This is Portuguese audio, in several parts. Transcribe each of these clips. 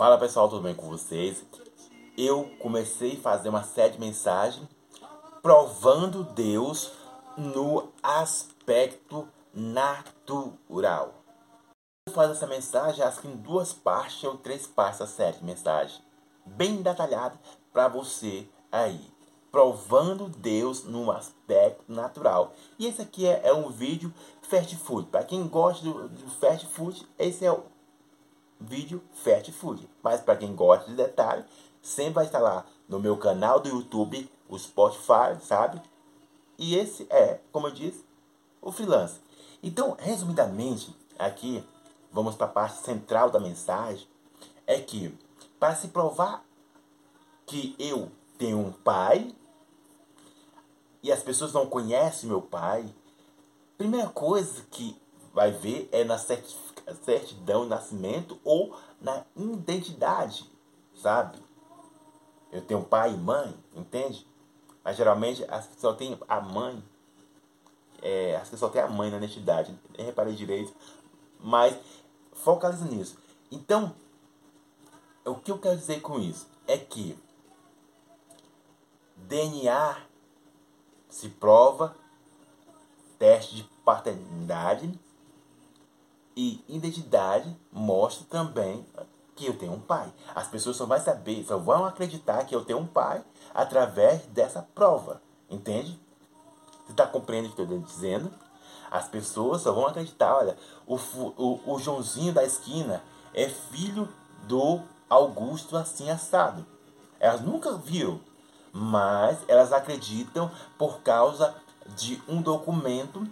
Fala pessoal, tudo bem com vocês? Eu comecei a fazer uma série de mensagens provando Deus no aspecto natural. Vou fazer essa mensagem acho que em duas partes ou três partes a série de mensagem, bem detalhada para você aí, provando Deus no aspecto natural. E esse aqui é, é um vídeo fast food. Para quem gosta do, do fast food, esse é o vídeo fast food. Mas para quem gosta de detalhe, sempre vai estar lá no meu canal do YouTube, o Spotify, sabe? E esse é, como eu disse, o freelance. Então, resumidamente, aqui vamos para a parte central da mensagem, é que para se provar que eu tenho um pai e as pessoas não conhecem meu pai, primeira coisa que vai ver é na certidão de nascimento ou na identidade, sabe? Eu tenho pai e mãe, entende? Mas geralmente as que só tem a mãe, é, as que só tem a mãe na identidade, nem reparei direito, mas focaliza nisso. Então, o que eu quero dizer com isso é que DNA se prova, teste de paternidade e identidade mostra também que eu tenho um pai. As pessoas só vão saber, só vão acreditar que eu tenho um pai através dessa prova. Entende? Você está compreendendo o que eu estou dizendo? As pessoas só vão acreditar, olha, o, o, o Joãozinho da esquina é filho do Augusto assim assado. Elas nunca viram, mas elas acreditam por causa de um documento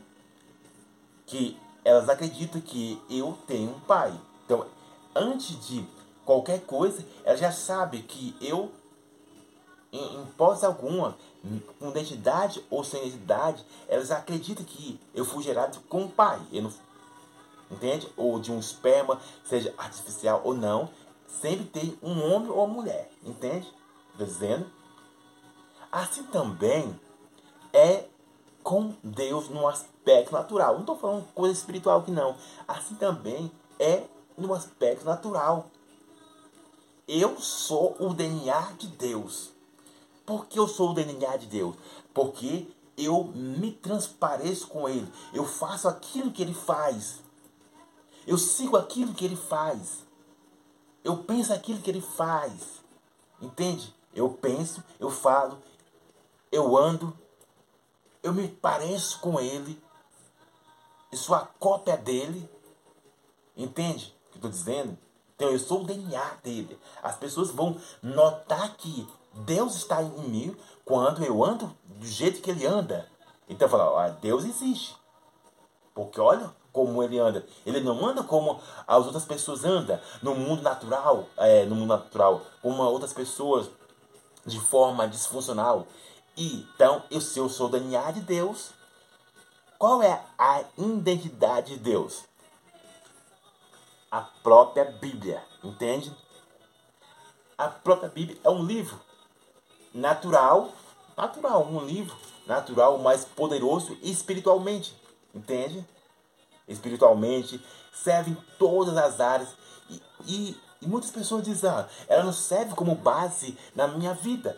que elas acreditam que eu tenho um pai. Então, antes de qualquer coisa, elas já sabem que eu, em, em pós alguma, com identidade ou sem identidade, elas acreditam que eu fui gerado com um pai. Não, entende? Ou de um esperma, seja artificial ou não, sempre tem um homem ou mulher. Entende? Estou dizendo? Assim também é com Deus no aspecto natural. Não estou falando coisa espiritual que não. Assim também é no aspecto natural. Eu sou o DNA de Deus. Por que eu sou o DNA de Deus? Porque eu me transpareço com Ele. Eu faço aquilo que Ele faz. Eu sigo aquilo que Ele faz. Eu penso aquilo que Ele faz. Entende? Eu penso, eu falo, eu ando, eu me pareço com Ele. Eu sou a cópia dele. Entende o que estou dizendo? Então eu sou o DNA dele. As pessoas vão notar que Deus está em mim quando eu ando do jeito que ele anda. Então fala, ó, Deus existe. Porque olha como ele anda. Ele não anda como as outras pessoas andam no mundo natural, é, no mundo natural, como outras pessoas de forma disfuncional. Então, eu, se eu sou DNA de Deus, qual é a identidade de Deus? A própria Bíblia, entende? A própria Bíblia é um livro natural, natural, um livro natural, mais poderoso espiritualmente, entende? Espiritualmente, serve em todas as áreas. E, e, e muitas pessoas dizem, ah, ela não serve como base na minha vida.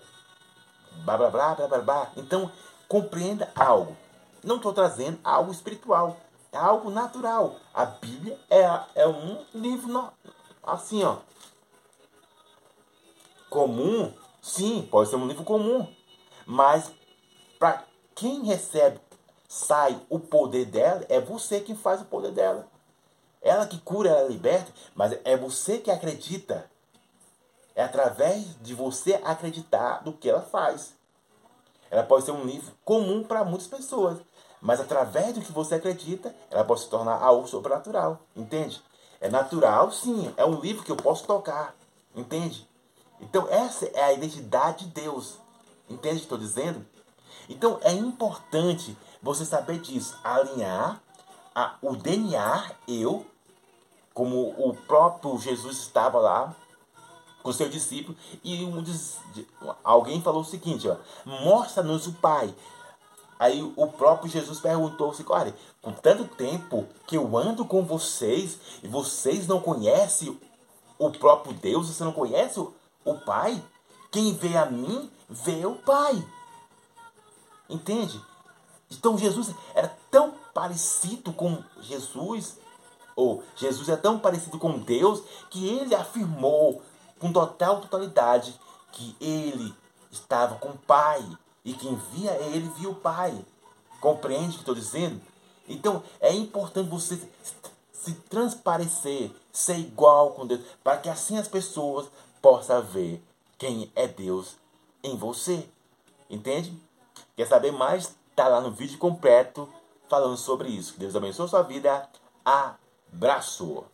Blá, blá, blá, blá, blá, blá. Então, compreenda algo. Não estou trazendo algo espiritual. É algo natural. A Bíblia é, é um livro assim, ó. Comum Sim, pode ser um livro comum. Mas para quem recebe, sai o poder dela, é você que faz o poder dela. Ela que cura, ela liberta, mas é você que acredita. É através de você acreditar do que ela faz. Ela pode ser um livro comum para muitas pessoas, mas através do que você acredita, ela pode se tornar algo sobrenatural. Entende? É natural, sim. É um livro que eu posso tocar. Entende? Então, essa é a identidade de Deus. Entende o que estou dizendo? Então, é importante você saber disso. Alinhar a, o DNA, eu, como o próprio Jesus estava lá com seu discípulo, e um, alguém falou o seguinte: mostra-nos o Pai. Aí o próprio Jesus perguntou assim: olha, com tanto tempo que eu ando com vocês e vocês não conhecem o próprio Deus, você não conhece o Pai? Quem vê a mim, vê o Pai. Entende? Então Jesus era tão parecido com Jesus, ou Jesus é tão parecido com Deus, que ele afirmou com total totalidade que ele estava com o Pai. E quem via ele, via o Pai. Compreende o que estou dizendo? Então é importante você se transparecer, ser igual com Deus, para que assim as pessoas possam ver quem é Deus em você. Entende? Quer saber mais? Está lá no vídeo completo falando sobre isso. Que Deus abençoe a sua vida. Abraço!